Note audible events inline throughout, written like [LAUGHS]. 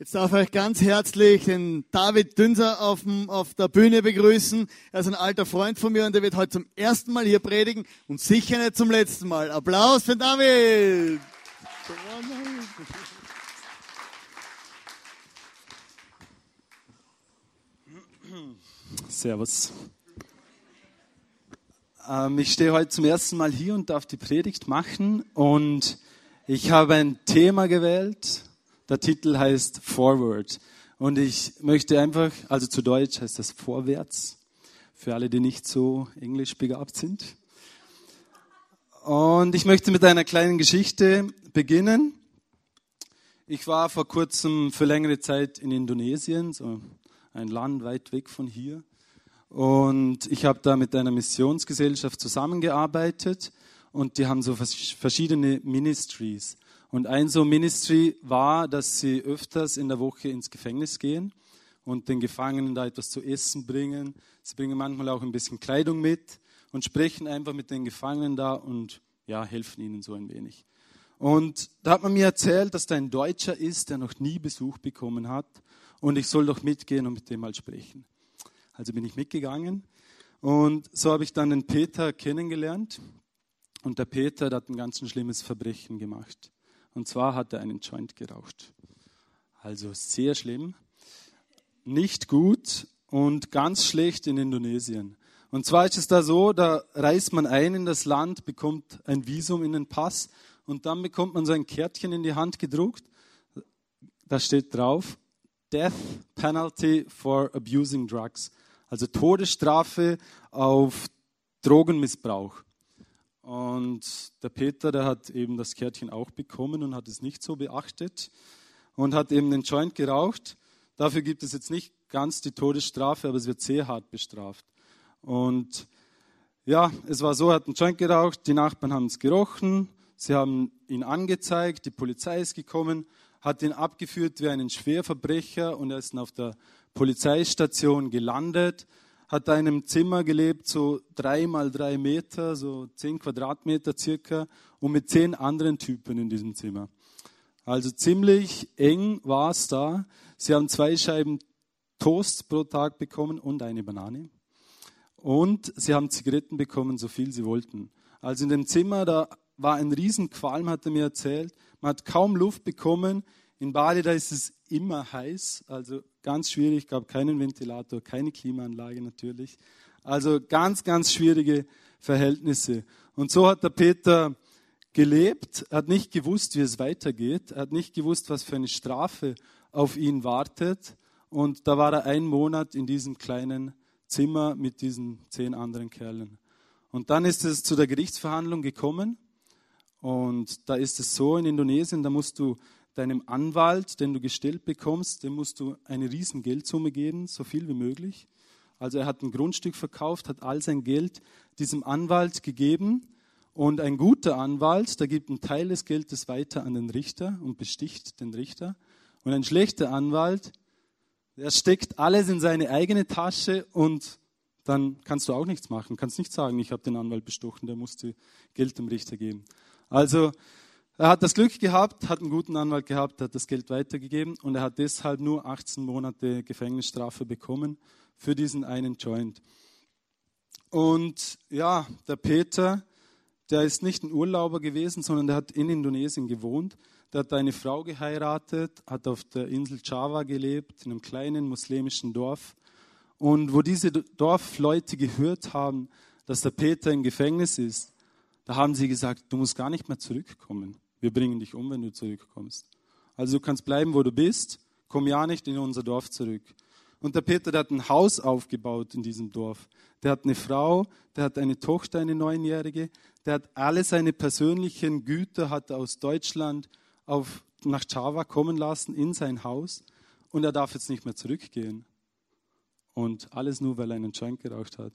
Jetzt darf ich euch ganz herzlich den David Dünser auf, dem, auf der Bühne begrüßen. Er ist ein alter Freund von mir und er wird heute zum ersten Mal hier predigen und sicher nicht zum letzten Mal. Applaus für David! Servus. Ähm, ich stehe heute zum ersten Mal hier und darf die Predigt machen und ich habe ein Thema gewählt, der Titel heißt Forward. Und ich möchte einfach, also zu Deutsch heißt das Vorwärts, für alle, die nicht so englisch begabt sind. Und ich möchte mit einer kleinen Geschichte beginnen. Ich war vor kurzem für längere Zeit in Indonesien, so ein Land weit weg von hier. Und ich habe da mit einer Missionsgesellschaft zusammengearbeitet und die haben so verschiedene Ministries. Und ein so Ministry war, dass sie öfters in der Woche ins Gefängnis gehen und den Gefangenen da etwas zu essen bringen. Sie bringen manchmal auch ein bisschen Kleidung mit und sprechen einfach mit den Gefangenen da und ja, helfen ihnen so ein wenig. Und da hat man mir erzählt, dass da ein Deutscher ist, der noch nie Besuch bekommen hat und ich soll doch mitgehen und mit dem mal sprechen. Also bin ich mitgegangen und so habe ich dann den Peter kennengelernt und der Peter der hat ein ganz schlimmes Verbrechen gemacht. Und zwar hat er einen Joint geraucht. Also sehr schlimm, nicht gut und ganz schlecht in Indonesien. Und zwar ist es da so, da reist man ein in das Land, bekommt ein Visum in den Pass und dann bekommt man so ein Kärtchen in die Hand gedruckt. Da steht drauf, Death Penalty for Abusing Drugs. Also Todesstrafe auf Drogenmissbrauch. Und der Peter, der hat eben das Kärtchen auch bekommen und hat es nicht so beachtet und hat eben den Joint geraucht. Dafür gibt es jetzt nicht ganz die Todesstrafe, aber es wird sehr hart bestraft. Und ja, es war so, er hat einen Joint geraucht, die Nachbarn haben es gerochen, sie haben ihn angezeigt, die Polizei ist gekommen, hat ihn abgeführt wie einen Schwerverbrecher und er ist dann auf der Polizeistation gelandet hat da in einem Zimmer gelebt, so drei mal drei Meter, so zehn Quadratmeter circa, und mit zehn anderen Typen in diesem Zimmer. Also ziemlich eng war es da. Sie haben zwei Scheiben Toast pro Tag bekommen und eine Banane. Und sie haben Zigaretten bekommen, so viel sie wollten. Also in dem Zimmer, da war ein Riesenqualm, hat er mir erzählt. Man hat kaum Luft bekommen. In Bali, da ist es immer heiß, also ganz schwierig, gab keinen Ventilator, keine Klimaanlage natürlich. Also ganz, ganz schwierige Verhältnisse. Und so hat der Peter gelebt, hat nicht gewusst, wie es weitergeht, hat nicht gewusst, was für eine Strafe auf ihn wartet. Und da war er einen Monat in diesem kleinen Zimmer mit diesen zehn anderen Kerlen. Und dann ist es zu der Gerichtsverhandlung gekommen. Und da ist es so in Indonesien, da musst du deinem Anwalt, den du gestellt bekommst, dem musst du eine riesen Geldsumme geben, so viel wie möglich. Also er hat ein Grundstück verkauft, hat all sein Geld diesem Anwalt gegeben und ein guter Anwalt, der gibt einen Teil des Geldes weiter an den Richter und besticht den Richter. Und ein schlechter Anwalt, der steckt alles in seine eigene Tasche und dann kannst du auch nichts machen, kannst nicht sagen, ich habe den Anwalt bestochen, der musste Geld dem Richter geben. Also er hat das Glück gehabt, hat einen guten Anwalt gehabt, hat das Geld weitergegeben und er hat deshalb nur 18 Monate Gefängnisstrafe bekommen für diesen einen Joint. Und ja, der Peter, der ist nicht ein Urlauber gewesen, sondern der hat in Indonesien gewohnt. Der hat eine Frau geheiratet, hat auf der Insel Java gelebt, in einem kleinen muslimischen Dorf. Und wo diese Dorfleute gehört haben, dass der Peter im Gefängnis ist, da haben sie gesagt, du musst gar nicht mehr zurückkommen. Wir bringen dich um, wenn du zurückkommst. Also du kannst bleiben, wo du bist. Komm ja nicht in unser Dorf zurück. Und der Peter, der hat ein Haus aufgebaut in diesem Dorf. Der hat eine Frau, der hat eine Tochter, eine Neunjährige. Der hat alle seine persönlichen Güter hat aus Deutschland auf, nach Java kommen lassen in sein Haus. Und er darf jetzt nicht mehr zurückgehen. Und alles nur, weil er einen Joint geraucht hat.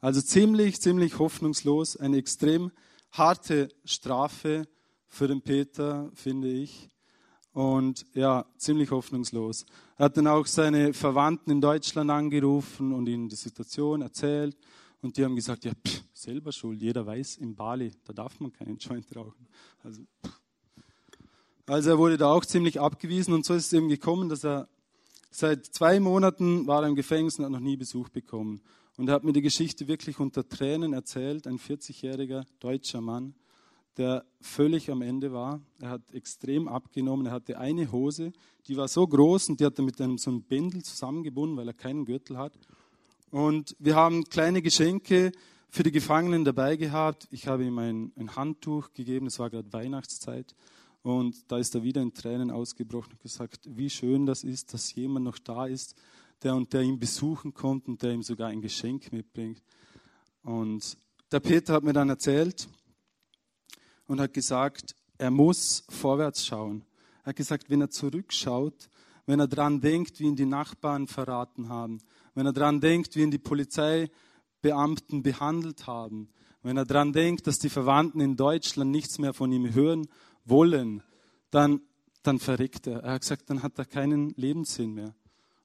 Also ziemlich, ziemlich hoffnungslos. Eine extrem harte Strafe für den Peter, finde ich. Und ja, ziemlich hoffnungslos. Er hat dann auch seine Verwandten in Deutschland angerufen und ihnen die Situation erzählt. Und die haben gesagt, ja, pff, selber schuld. Jeder weiß, in Bali, da darf man keinen Joint rauchen. Also, Also er wurde da auch ziemlich abgewiesen und so ist es eben gekommen, dass er seit zwei Monaten war er im Gefängnis und hat noch nie Besuch bekommen. Und er hat mir die Geschichte wirklich unter Tränen erzählt, ein 40-jähriger deutscher Mann, der völlig am Ende war. Er hat extrem abgenommen. Er hatte eine Hose, die war so groß und die hat er mit einem so einem Bändel zusammengebunden, weil er keinen Gürtel hat. Und wir haben kleine Geschenke für die Gefangenen dabei gehabt. Ich habe ihm ein, ein Handtuch gegeben, es war gerade Weihnachtszeit. Und da ist er wieder in Tränen ausgebrochen und gesagt, wie schön das ist, dass jemand noch da ist, der und der ihn besuchen kommt und der ihm sogar ein Geschenk mitbringt. Und der Peter hat mir dann erzählt und hat gesagt, er muss vorwärts schauen. Er hat gesagt, wenn er zurückschaut, wenn er daran denkt, wie ihn die Nachbarn verraten haben, wenn er daran denkt, wie ihn die Polizeibeamten behandelt haben, wenn er daran denkt, dass die Verwandten in Deutschland nichts mehr von ihm hören wollen, dann, dann verreckt er. Er hat gesagt, dann hat er keinen Lebenssinn mehr.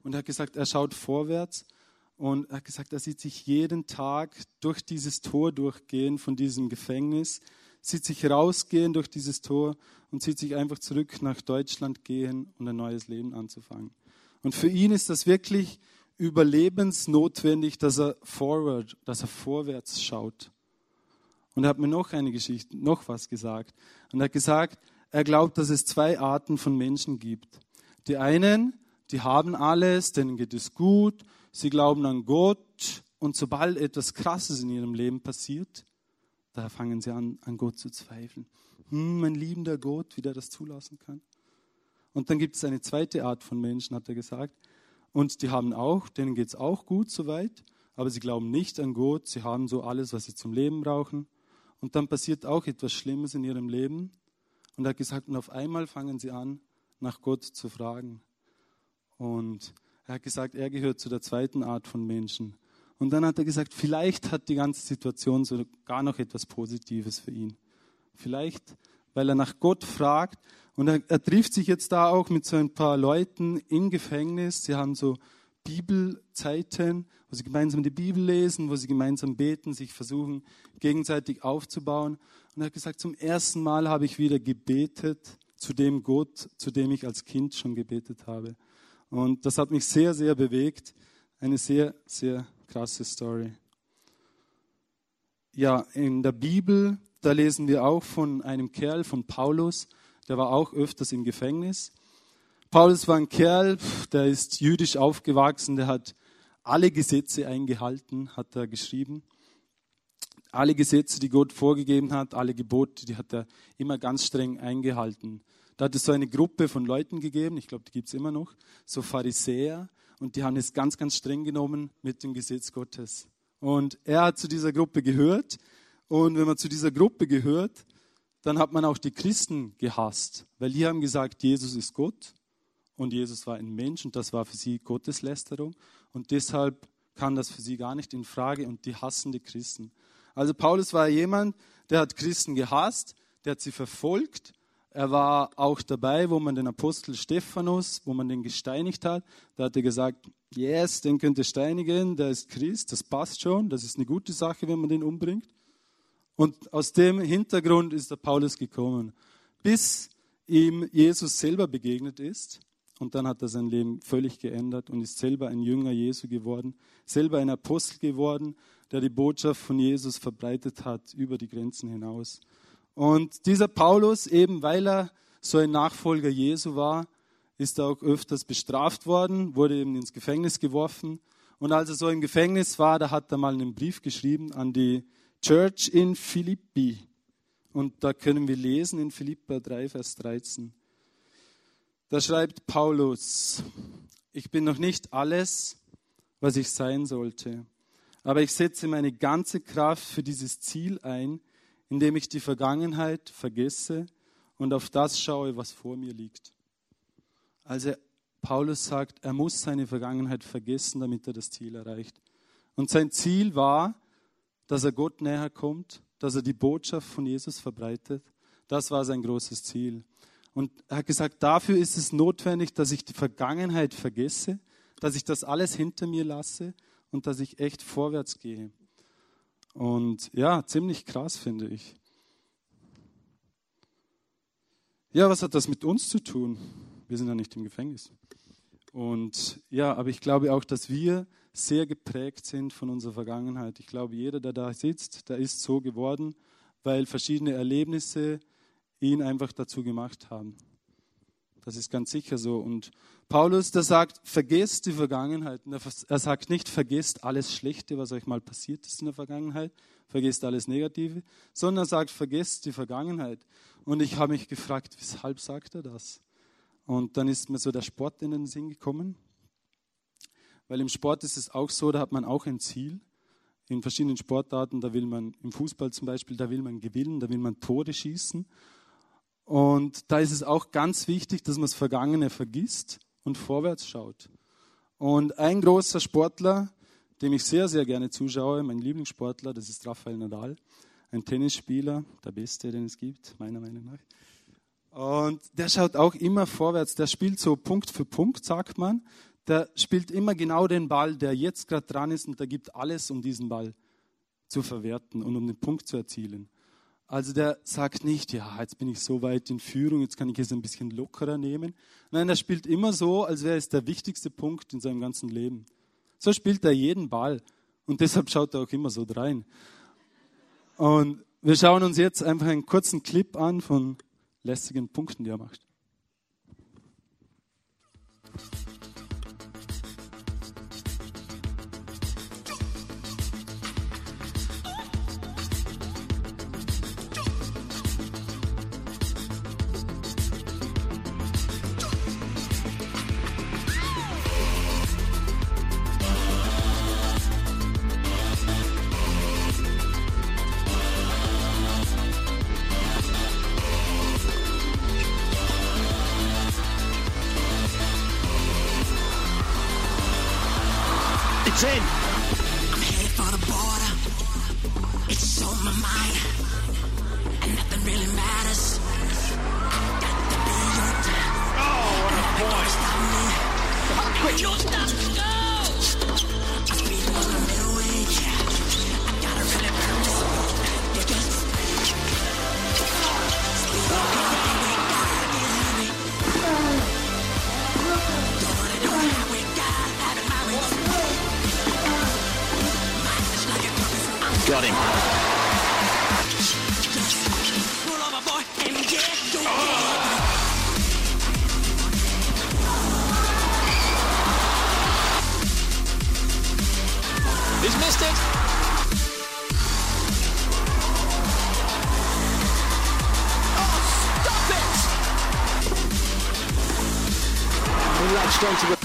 Und er hat gesagt, er schaut vorwärts und er hat gesagt, er sieht sich jeden Tag durch dieses Tor durchgehen von diesem Gefängnis, sieht sich rausgehen durch dieses Tor und sieht sich einfach zurück nach Deutschland gehen und ein neues Leben anzufangen. Und für ihn ist das wirklich überlebensnotwendig, dass er forward, dass er vorwärts schaut. Und er hat mir noch eine Geschichte, noch was gesagt. Und er hat gesagt, er glaubt, dass es zwei Arten von Menschen gibt. Die einen, die haben alles, denen geht es gut, sie glauben an Gott und sobald etwas Krasses in ihrem Leben passiert, da fangen sie an, an Gott zu zweifeln. Hm, mein liebender Gott, wie der das zulassen kann. Und dann gibt es eine zweite Art von Menschen, hat er gesagt. Und die haben auch, denen geht es auch gut soweit, aber sie glauben nicht an Gott, sie haben so alles, was sie zum Leben brauchen. Und dann passiert auch etwas Schlimmes in ihrem Leben. Und er hat gesagt, und auf einmal fangen sie an, nach Gott zu fragen. Und er hat gesagt, er gehört zu der zweiten Art von Menschen. Und dann hat er gesagt, vielleicht hat die ganze Situation sogar noch etwas Positives für ihn. Vielleicht, weil er nach Gott fragt. Und er, er trifft sich jetzt da auch mit so ein paar Leuten im Gefängnis. Sie haben so Bibelzeiten, wo sie gemeinsam die Bibel lesen, wo sie gemeinsam beten, sich versuchen gegenseitig aufzubauen. Und er hat gesagt, zum ersten Mal habe ich wieder gebetet zu dem Gott, zu dem ich als Kind schon gebetet habe. Und das hat mich sehr, sehr bewegt. Eine sehr, sehr krasse Story. Ja, in der Bibel, da lesen wir auch von einem Kerl, von Paulus, der war auch öfters im Gefängnis. Paulus war ein Kerl, der ist jüdisch aufgewachsen, der hat alle Gesetze eingehalten, hat er geschrieben. Alle Gesetze, die Gott vorgegeben hat, alle Gebote, die hat er immer ganz streng eingehalten. Da hat es so eine Gruppe von Leuten gegeben, ich glaube, die gibt es immer noch, so Pharisäer, und die haben es ganz, ganz streng genommen mit dem Gesetz Gottes. Und er hat zu dieser Gruppe gehört. Und wenn man zu dieser Gruppe gehört, dann hat man auch die Christen gehasst, weil die haben gesagt, Jesus ist Gott und Jesus war ein Mensch und das war für sie Gotteslästerung und deshalb kann das für sie gar nicht in Frage und die hassen die Christen. Also Paulus war jemand, der hat Christen gehasst, der hat sie verfolgt. Er war auch dabei, wo man den Apostel Stephanus, wo man den gesteinigt hat. Da hat er gesagt, yes, den könnt ihr steinigen, der ist Christ, das passt schon, das ist eine gute Sache, wenn man den umbringt. Und aus dem Hintergrund ist der Paulus gekommen, bis ihm Jesus selber begegnet ist und dann hat er sein Leben völlig geändert und ist selber ein Jünger Jesu geworden, selber ein Apostel geworden, der die Botschaft von Jesus verbreitet hat über die Grenzen hinaus. Und dieser Paulus, eben weil er so ein Nachfolger Jesu war, ist auch öfters bestraft worden, wurde eben ins Gefängnis geworfen. Und als er so im Gefängnis war, da hat er mal einen Brief geschrieben an die Church in Philippi. Und da können wir lesen in Philippa 3, Vers 13. Da schreibt Paulus, ich bin noch nicht alles, was ich sein sollte, aber ich setze meine ganze Kraft für dieses Ziel ein, indem ich die Vergangenheit vergesse und auf das schaue, was vor mir liegt. Also Paulus sagt, er muss seine Vergangenheit vergessen, damit er das Ziel erreicht. Und sein Ziel war, dass er Gott näher kommt, dass er die Botschaft von Jesus verbreitet. Das war sein großes Ziel. Und er hat gesagt, dafür ist es notwendig, dass ich die Vergangenheit vergesse, dass ich das alles hinter mir lasse und dass ich echt vorwärts gehe. Und ja, ziemlich krass finde ich. Ja, was hat das mit uns zu tun? Wir sind ja nicht im Gefängnis. Und ja, aber ich glaube auch, dass wir sehr geprägt sind von unserer Vergangenheit. Ich glaube, jeder, der da sitzt, der ist so geworden, weil verschiedene Erlebnisse ihn einfach dazu gemacht haben. Das ist ganz sicher so. Und Paulus, der sagt, vergesst die Vergangenheit. Er sagt nicht, vergesst alles Schlechte, was euch mal passiert ist in der Vergangenheit, vergesst alles Negative, sondern er sagt, vergesst die Vergangenheit. Und ich habe mich gefragt, weshalb sagt er das? Und dann ist mir so der Sport in den Sinn gekommen. Weil im Sport ist es auch so, da hat man auch ein Ziel. In verschiedenen Sportarten, da will man, im Fußball zum Beispiel, da will man gewinnen, da will man Tore schießen. Und da ist es auch ganz wichtig, dass man das Vergangene vergisst und vorwärts schaut. Und ein großer Sportler, dem ich sehr, sehr gerne zuschaue, mein Lieblingssportler, das ist Rafael Nadal, ein Tennisspieler, der beste, den es gibt, meiner Meinung nach. Und der schaut auch immer vorwärts, der spielt so Punkt für Punkt, sagt man. Der spielt immer genau den Ball, der jetzt gerade dran ist und der gibt alles, um diesen Ball zu verwerten und um den Punkt zu erzielen. Also der sagt nicht, ja, jetzt bin ich so weit in Führung, jetzt kann ich es ein bisschen lockerer nehmen. Nein, er spielt immer so, als wäre es der wichtigste Punkt in seinem ganzen Leben. So spielt er jeden Ball. Und deshalb schaut er auch immer so drein. Und wir schauen uns jetzt einfach einen kurzen Clip an von lästigen Punkten, die er macht. in. I'm headed for the border. It's on my mind. And nothing really matters. Got to be your time. Oh, what a point. Stop me. How quick. Got him. He's missed it. Oh, stop it! He latched onto the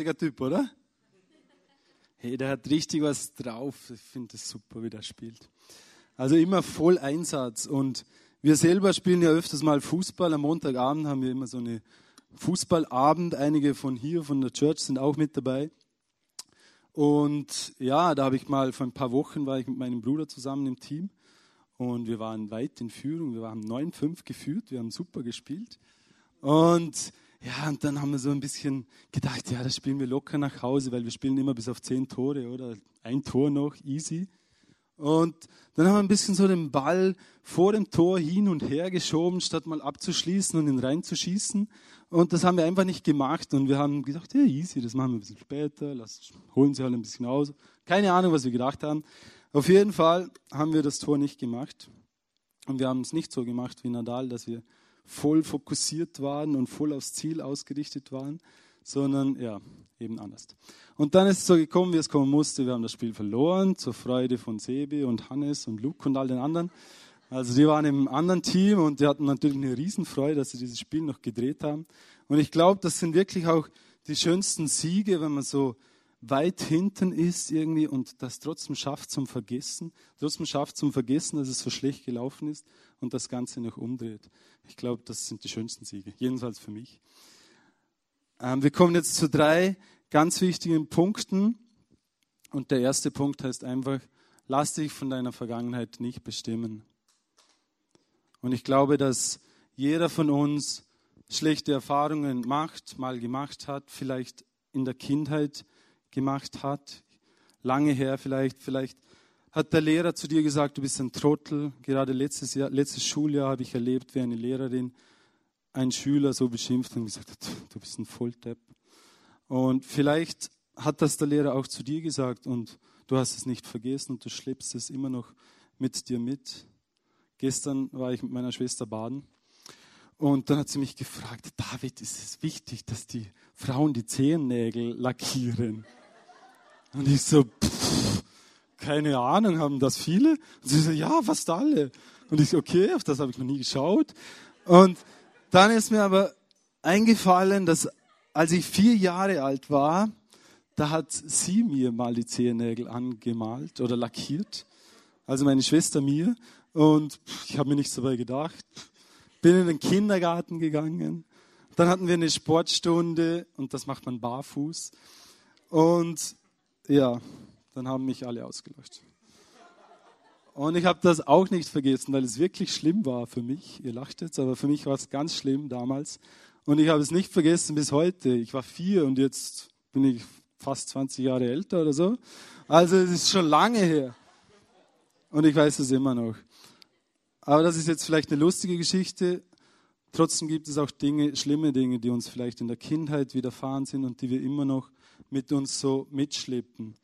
Lässiger Typ, oder? Hey, der hat richtig was drauf. Ich finde es super, wie der spielt. Also immer voll Einsatz. Und wir selber spielen ja öfters mal Fußball. Am Montagabend haben wir immer so eine Fußballabend. Einige von hier, von der Church, sind auch mit dabei. Und ja, da habe ich mal vor ein paar Wochen war ich mit meinem Bruder zusammen im Team und wir waren weit in Führung. Wir haben 9-5 geführt, wir haben super gespielt. Und ja, und dann haben wir so ein bisschen gedacht, ja, das spielen wir locker nach Hause, weil wir spielen immer bis auf zehn Tore, oder? Ein Tor noch, easy. Und dann haben wir ein bisschen so den Ball vor dem Tor hin und her geschoben, statt mal abzuschließen und ihn reinzuschießen. Und das haben wir einfach nicht gemacht. Und wir haben gedacht, ja, easy, das machen wir ein bisschen später, lass, holen sie halt ein bisschen aus. Keine Ahnung, was wir gedacht haben. Auf jeden Fall haben wir das Tor nicht gemacht. Und wir haben es nicht so gemacht wie Nadal, dass wir voll fokussiert waren und voll aufs Ziel ausgerichtet waren, sondern ja, eben anders. Und dann ist es so gekommen, wie es kommen musste. Wir haben das Spiel verloren, zur Freude von Sebi und Hannes und Luke und all den anderen. Also die waren im anderen Team und die hatten natürlich eine Riesenfreude, dass sie dieses Spiel noch gedreht haben. Und ich glaube, das sind wirklich auch die schönsten Siege, wenn man so weit hinten ist irgendwie und das trotzdem schafft zum Vergessen, trotzdem schafft zum Vergessen, dass es so schlecht gelaufen ist und das Ganze noch umdreht. Ich glaube, das sind die schönsten Siege, jedenfalls für mich. Ähm, wir kommen jetzt zu drei ganz wichtigen Punkten und der erste Punkt heißt einfach, lass dich von deiner Vergangenheit nicht bestimmen. Und ich glaube, dass jeder von uns schlechte Erfahrungen macht, mal gemacht hat, vielleicht in der Kindheit gemacht hat, lange her vielleicht, vielleicht hat der Lehrer zu dir gesagt, du bist ein Trottel. Gerade letztes, Jahr, letztes Schuljahr habe ich erlebt, wie eine Lehrerin einen Schüler so beschimpft und gesagt hat, du bist ein Volldepp. Und vielleicht hat das der Lehrer auch zu dir gesagt und du hast es nicht vergessen und du schleppst es immer noch mit dir mit. Gestern war ich mit meiner Schwester baden und dann hat sie mich gefragt, David, ist es wichtig, dass die Frauen die Zehennägel lackieren? Und ich so, pff, keine Ahnung, haben das viele? Und sie so, ja, fast alle. Und ich okay, auf das habe ich noch nie geschaut. Und dann ist mir aber eingefallen, dass als ich vier Jahre alt war, da hat sie mir mal die Zehennägel angemalt oder lackiert. Also meine Schwester mir. Und ich habe mir nichts dabei gedacht bin in den Kindergarten gegangen. Dann hatten wir eine Sportstunde und das macht man barfuß. Und ja, dann haben mich alle ausgelacht. Und ich habe das auch nicht vergessen, weil es wirklich schlimm war für mich. Ihr lacht jetzt, aber für mich war es ganz schlimm damals. Und ich habe es nicht vergessen bis heute. Ich war vier und jetzt bin ich fast 20 Jahre älter oder so. Also es ist schon lange her. Und ich weiß es immer noch. Aber das ist jetzt vielleicht eine lustige Geschichte. Trotzdem gibt es auch Dinge, schlimme Dinge, die uns vielleicht in der Kindheit widerfahren sind und die wir immer noch mit uns so mitschleppen.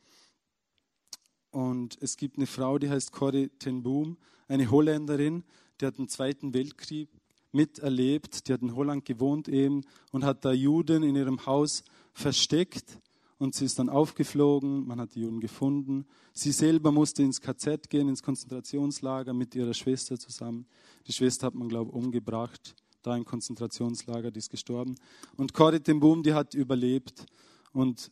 Und es gibt eine Frau, die heißt Corrie ten Boom, eine Holländerin, die hat den Zweiten Weltkrieg miterlebt, die hat in Holland gewohnt eben und hat da Juden in ihrem Haus versteckt und sie ist dann aufgeflogen, man hat die Juden gefunden. Sie selber musste ins KZ gehen, ins Konzentrationslager mit ihrer Schwester zusammen. Die Schwester hat man, glaube ich, umgebracht, da im Konzentrationslager, die ist gestorben. Und Corrie ten Boom, die hat überlebt und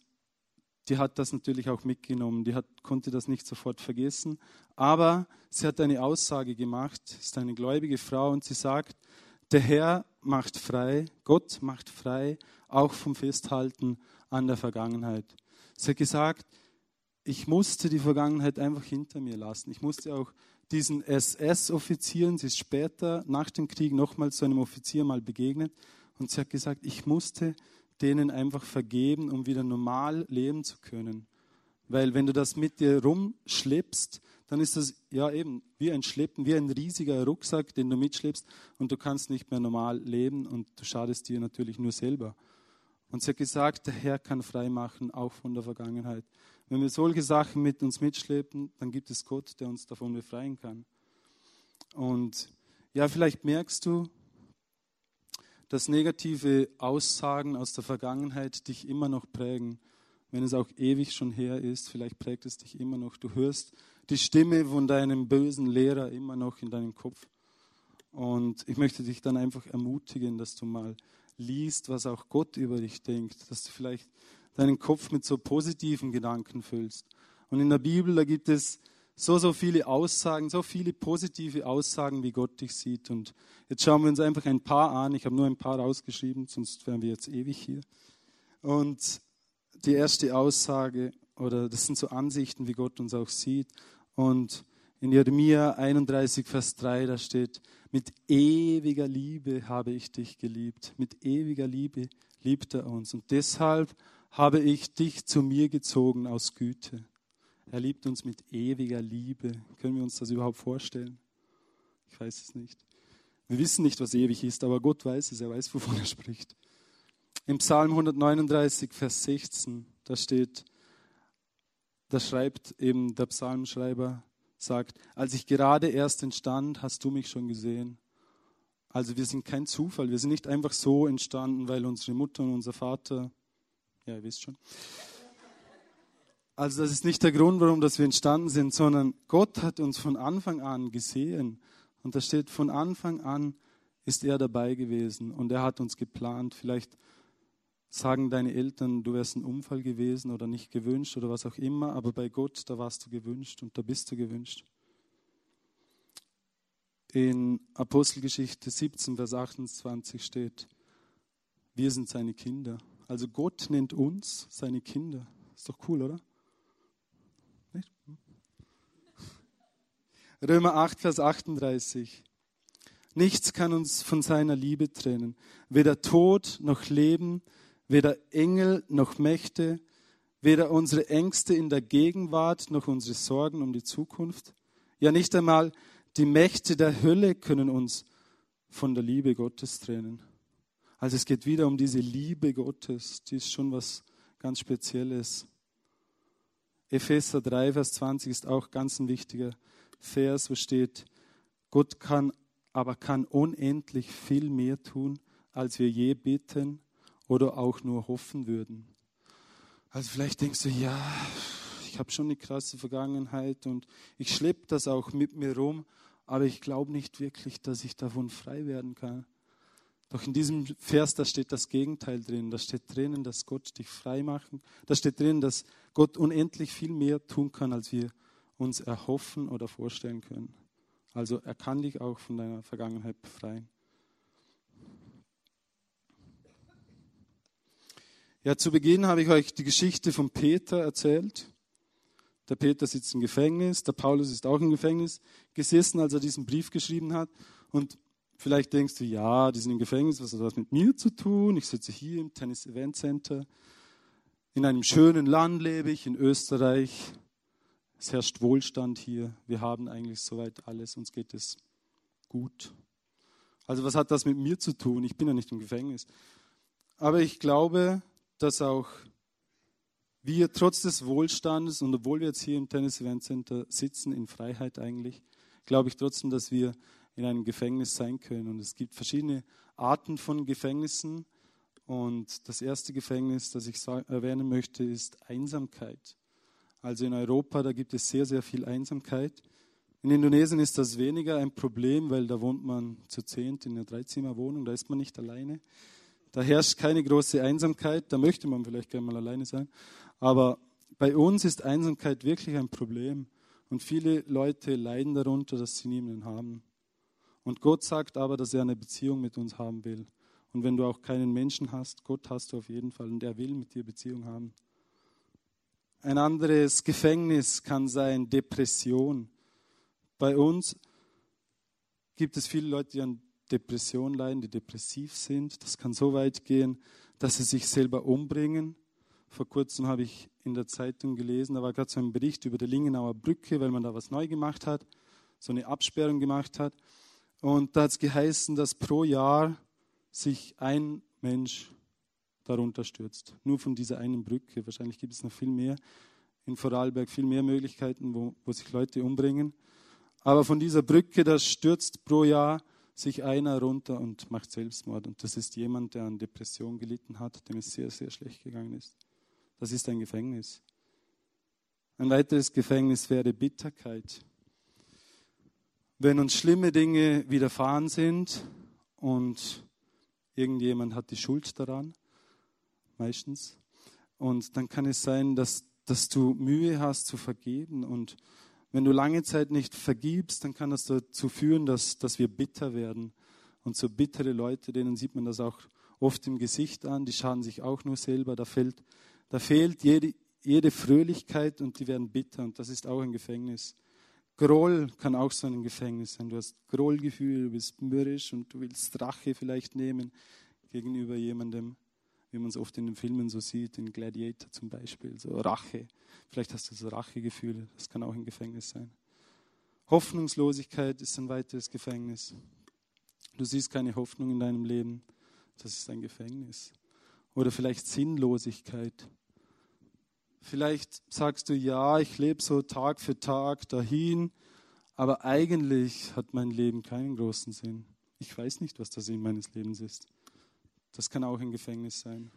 die hat das natürlich auch mitgenommen. Die hat, konnte das nicht sofort vergessen. Aber sie hat eine Aussage gemacht, ist eine gläubige Frau und sie sagt, der Herr macht frei, Gott macht frei, auch vom Festhalten an der Vergangenheit. Sie hat gesagt, ich musste die Vergangenheit einfach hinter mir lassen. Ich musste auch diesen SS-Offizieren, sie ist später nach dem Krieg nochmal zu einem Offizier mal begegnet und sie hat gesagt, ich musste denen einfach vergeben, um wieder normal leben zu können. Weil wenn du das mit dir rumschleppst, dann ist das ja eben wie ein Schleppen, wie ein riesiger Rucksack, den du mitschleppst und du kannst nicht mehr normal leben und du schadest dir natürlich nur selber. Und sie hat gesagt, der Herr kann frei machen, auch von der Vergangenheit. Wenn wir solche Sachen mit uns mitschleppen, dann gibt es Gott, der uns davon befreien kann. Und ja, vielleicht merkst du, dass negative Aussagen aus der Vergangenheit dich immer noch prägen. Wenn es auch ewig schon her ist, vielleicht prägt es dich immer noch. Du hörst die Stimme von deinem bösen Lehrer immer noch in deinem Kopf. Und ich möchte dich dann einfach ermutigen, dass du mal liest, was auch Gott über dich denkt, dass du vielleicht deinen Kopf mit so positiven Gedanken füllst. Und in der Bibel, da gibt es so, so viele Aussagen, so viele positive Aussagen, wie Gott dich sieht. Und jetzt schauen wir uns einfach ein paar an. Ich habe nur ein paar rausgeschrieben, sonst wären wir jetzt ewig hier. Und die erste Aussage, oder das sind so Ansichten, wie Gott uns auch sieht. Und in Jeremia 31, Vers 3, da steht, mit ewiger Liebe habe ich dich geliebt. Mit ewiger Liebe liebt er uns. Und deshalb habe ich dich zu mir gezogen aus Güte. Er liebt uns mit ewiger Liebe. Können wir uns das überhaupt vorstellen? Ich weiß es nicht. Wir wissen nicht, was ewig ist, aber Gott weiß es. Er weiß, wovon er spricht. Im Psalm 139, Vers 16, da steht, da schreibt eben der Psalmschreiber, sagt, als ich gerade erst entstand, hast du mich schon gesehen. Also wir sind kein Zufall, wir sind nicht einfach so entstanden, weil unsere Mutter und unser Vater, ja, ihr wisst schon. Also das ist nicht der Grund, warum dass wir entstanden sind, sondern Gott hat uns von Anfang an gesehen. Und da steht, von Anfang an ist er dabei gewesen und er hat uns geplant. Vielleicht sagen deine Eltern, du wärst ein Unfall gewesen oder nicht gewünscht oder was auch immer, aber bei Gott, da warst du gewünscht und da bist du gewünscht. In Apostelgeschichte 17, Vers 28 steht, wir sind seine Kinder. Also Gott nennt uns seine Kinder. Ist doch cool, oder? Römer 8, Vers 38. Nichts kann uns von seiner Liebe trennen. Weder Tod noch Leben, weder Engel noch Mächte, weder unsere Ängste in der Gegenwart noch unsere Sorgen um die Zukunft. Ja, nicht einmal die Mächte der Hölle können uns von der Liebe Gottes trennen. Also es geht wieder um diese Liebe Gottes, die ist schon was ganz Spezielles. Epheser 3, Vers 20 ist auch ganz ein wichtiger Vers, wo steht, Gott kann aber kann unendlich viel mehr tun, als wir je bitten oder auch nur hoffen würden. Also vielleicht denkst du, ja, ich habe schon eine krasse Vergangenheit und ich schleppe das auch mit mir rum, aber ich glaube nicht wirklich, dass ich davon frei werden kann. Doch in diesem Vers, da steht das Gegenteil drin. Da steht drinnen, dass Gott dich frei machen. Da steht drin, dass Gott unendlich viel mehr tun kann, als wir uns erhoffen oder vorstellen können. Also er kann dich auch von deiner Vergangenheit befreien. Ja, zu Beginn habe ich euch die Geschichte von Peter erzählt. Der Peter sitzt im Gefängnis, der Paulus ist auch im Gefängnis gesessen, als er diesen Brief geschrieben hat. Und vielleicht denkst du, ja, die sind im Gefängnis, was hat das mit mir zu tun? Ich sitze hier im Tennis Event Center. In einem schönen Land lebe ich, in Österreich. Es herrscht Wohlstand hier. Wir haben eigentlich soweit alles. Uns geht es gut. Also was hat das mit mir zu tun? Ich bin ja nicht im Gefängnis. Aber ich glaube, dass auch wir trotz des Wohlstandes und obwohl wir jetzt hier im Tennis Event Center sitzen, in Freiheit eigentlich, glaube ich trotzdem, dass wir in einem Gefängnis sein können. Und es gibt verschiedene Arten von Gefängnissen. Und das erste Gefängnis, das ich erwähnen möchte, ist Einsamkeit. Also in Europa, da gibt es sehr, sehr viel Einsamkeit. In Indonesien ist das weniger ein Problem, weil da wohnt man zu zehnt in einer Dreizimmerwohnung, da ist man nicht alleine. Da herrscht keine große Einsamkeit, da möchte man vielleicht gerne mal alleine sein. Aber bei uns ist Einsamkeit wirklich ein Problem. Und viele Leute leiden darunter, dass sie niemanden haben. Und Gott sagt aber, dass er eine Beziehung mit uns haben will. Und wenn du auch keinen Menschen hast, Gott hast du auf jeden Fall und er will mit dir Beziehung haben. Ein anderes Gefängnis kann sein Depression. Bei uns gibt es viele Leute, die an Depression leiden, die depressiv sind. Das kann so weit gehen, dass sie sich selber umbringen. Vor kurzem habe ich in der Zeitung gelesen, da war gerade so ein Bericht über die Lingenauer Brücke, weil man da was neu gemacht hat, so eine Absperrung gemacht hat. Und da hat es geheißen, dass pro Jahr sich ein Mensch darunter stürzt. Nur von dieser einen Brücke. Wahrscheinlich gibt es noch viel mehr in Vorarlberg, viel mehr Möglichkeiten, wo, wo sich Leute umbringen. Aber von dieser Brücke, da stürzt pro Jahr sich einer runter und macht Selbstmord. Und das ist jemand, der an Depression gelitten hat, dem es sehr, sehr schlecht gegangen ist. Das ist ein Gefängnis. Ein weiteres Gefängnis wäre Bitterkeit. Wenn uns schlimme Dinge widerfahren sind und irgendjemand hat die Schuld daran, meistens. Und dann kann es sein, dass, dass du Mühe hast zu vergeben. Und wenn du lange Zeit nicht vergibst, dann kann das dazu führen, dass, dass wir bitter werden. Und so bittere Leute, denen sieht man das auch oft im Gesicht an, die schaden sich auch nur selber. Da fehlt, da fehlt jede, jede Fröhlichkeit und die werden bitter. Und das ist auch ein Gefängnis. Groll kann auch so ein Gefängnis sein. Du hast Grollgefühl, du bist mürrisch und du willst Rache vielleicht nehmen gegenüber jemandem wie man es oft in den Filmen so sieht, in Gladiator zum Beispiel, so Rache. Vielleicht hast du so Rachegefühle, das kann auch ein Gefängnis sein. Hoffnungslosigkeit ist ein weiteres Gefängnis. Du siehst keine Hoffnung in deinem Leben, das ist ein Gefängnis. Oder vielleicht Sinnlosigkeit. Vielleicht sagst du, ja, ich lebe so Tag für Tag dahin, aber eigentlich hat mein Leben keinen großen Sinn. Ich weiß nicht, was der Sinn meines Lebens ist. Das kann auch ein Gefängnis sein.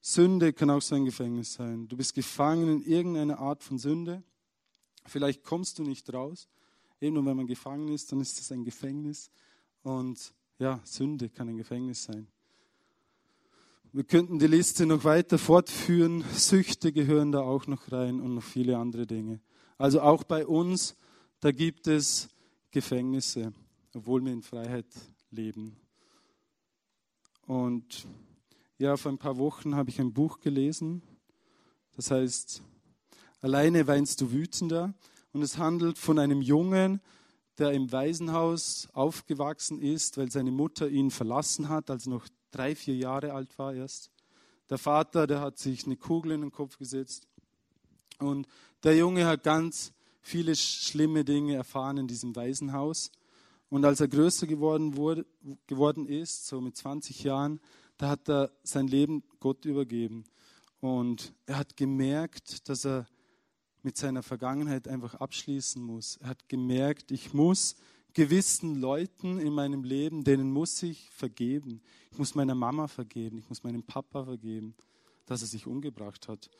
Sünde kann auch so ein Gefängnis sein. Du bist gefangen in irgendeiner Art von Sünde. Vielleicht kommst du nicht raus. Eben nur wenn man gefangen ist, dann ist es ein Gefängnis. Und ja, Sünde kann ein Gefängnis sein. Wir könnten die Liste noch weiter fortführen. Süchte gehören da auch noch rein und noch viele andere Dinge. Also auch bei uns, da gibt es Gefängnisse, obwohl wir in Freiheit leben. Und ja, vor ein paar Wochen habe ich ein Buch gelesen, das heißt, Alleine weinst du wütender. Und es handelt von einem Jungen, der im Waisenhaus aufgewachsen ist, weil seine Mutter ihn verlassen hat, als er noch drei, vier Jahre alt war erst. Der Vater, der hat sich eine Kugel in den Kopf gesetzt. Und der Junge hat ganz viele schlimme Dinge erfahren in diesem Waisenhaus. Und als er größer geworden, wurde, geworden ist, so mit 20 Jahren, da hat er sein Leben Gott übergeben. Und er hat gemerkt, dass er mit seiner Vergangenheit einfach abschließen muss. Er hat gemerkt, ich muss gewissen Leuten in meinem Leben, denen muss ich vergeben. Ich muss meiner Mama vergeben, ich muss meinem Papa vergeben, dass er sich umgebracht hat.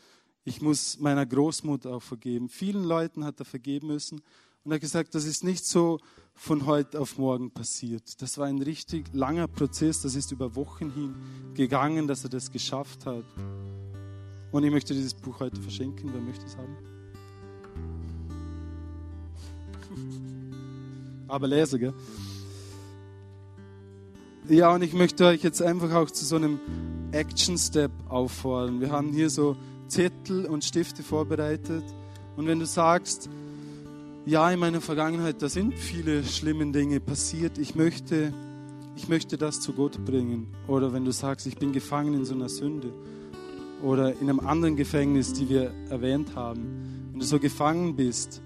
Ich muss meiner Großmutter auch vergeben. Vielen Leuten hat er vergeben müssen. Und er hat gesagt, das ist nicht so von heute auf morgen passiert. Das war ein richtig langer Prozess, das ist über Wochen hin gegangen, dass er das geschafft hat. Und ich möchte dieses Buch heute verschenken. Wer möchte es haben? [LAUGHS] Aber lese, gell? Ja, und ich möchte euch jetzt einfach auch zu so einem Action-Step auffordern. Wir haben hier so Zettel und Stifte vorbereitet. Und wenn du sagst, ja, in meiner Vergangenheit, da sind viele schlimme Dinge passiert, ich möchte, ich möchte das zu Gott bringen. Oder wenn du sagst, ich bin gefangen in so einer Sünde. Oder in einem anderen Gefängnis, die wir erwähnt haben. Wenn du so gefangen bist,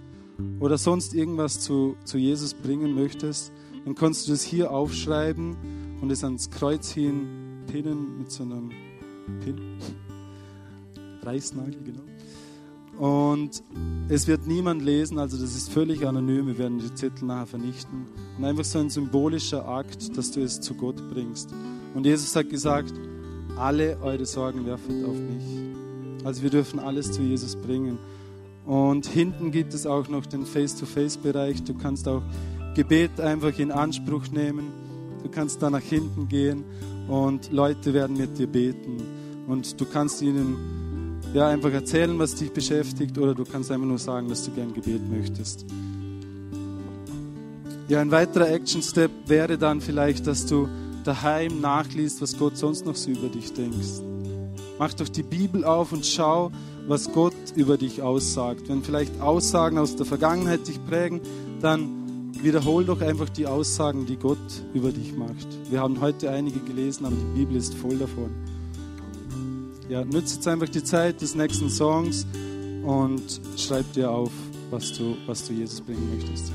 oder sonst irgendwas zu, zu Jesus bringen möchtest, dann kannst du das hier aufschreiben und es ans Kreuz hin pinnen mit so einem Pin. [LAUGHS] Reißnagel, genau. Und es wird niemand lesen, also das ist völlig anonym. Wir werden die Zettel nachher vernichten. Und einfach so ein symbolischer Akt, dass du es zu Gott bringst. Und Jesus hat gesagt, alle eure Sorgen werfet auf mich. Also wir dürfen alles zu Jesus bringen. Und hinten gibt es auch noch den Face-to-Face-Bereich. Du kannst auch Gebet einfach in Anspruch nehmen. Du kannst da nach hinten gehen und Leute werden mit dir beten. Und du kannst ihnen ja, einfach erzählen, was dich beschäftigt, oder du kannst einfach nur sagen, dass du gern Gebet möchtest. Ja, ein weiterer Action-Step wäre dann vielleicht, dass du daheim nachliest, was Gott sonst noch so über dich denkst. Mach doch die Bibel auf und schau, was Gott über dich aussagt. Wenn vielleicht Aussagen aus der Vergangenheit dich prägen, dann wiederhol doch einfach die Aussagen, die Gott über dich macht. Wir haben heute einige gelesen, aber die Bibel ist voll davon. Ja, nütze jetzt einfach die Zeit des nächsten Songs und schreib dir auf, was du, was du Jesus bringen möchtest.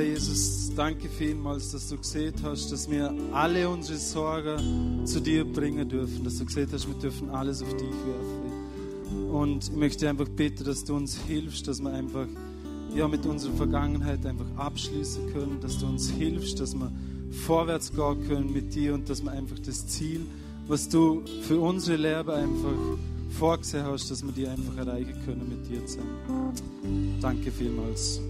Ja, Jesus, danke vielmals, dass du gesehen hast, dass wir alle unsere Sorgen zu dir bringen dürfen, dass du gesehen hast, wir dürfen alles auf dich werfen. Und ich möchte einfach bitten, dass du uns hilfst, dass wir einfach ja, mit unserer Vergangenheit einfach abschließen können, dass du uns hilfst, dass wir vorwärts gehen können mit dir und dass wir einfach das Ziel, was du für unsere Lehre einfach vorgesehen hast, dass wir die einfach erreichen können mit dir zusammen. Danke vielmals.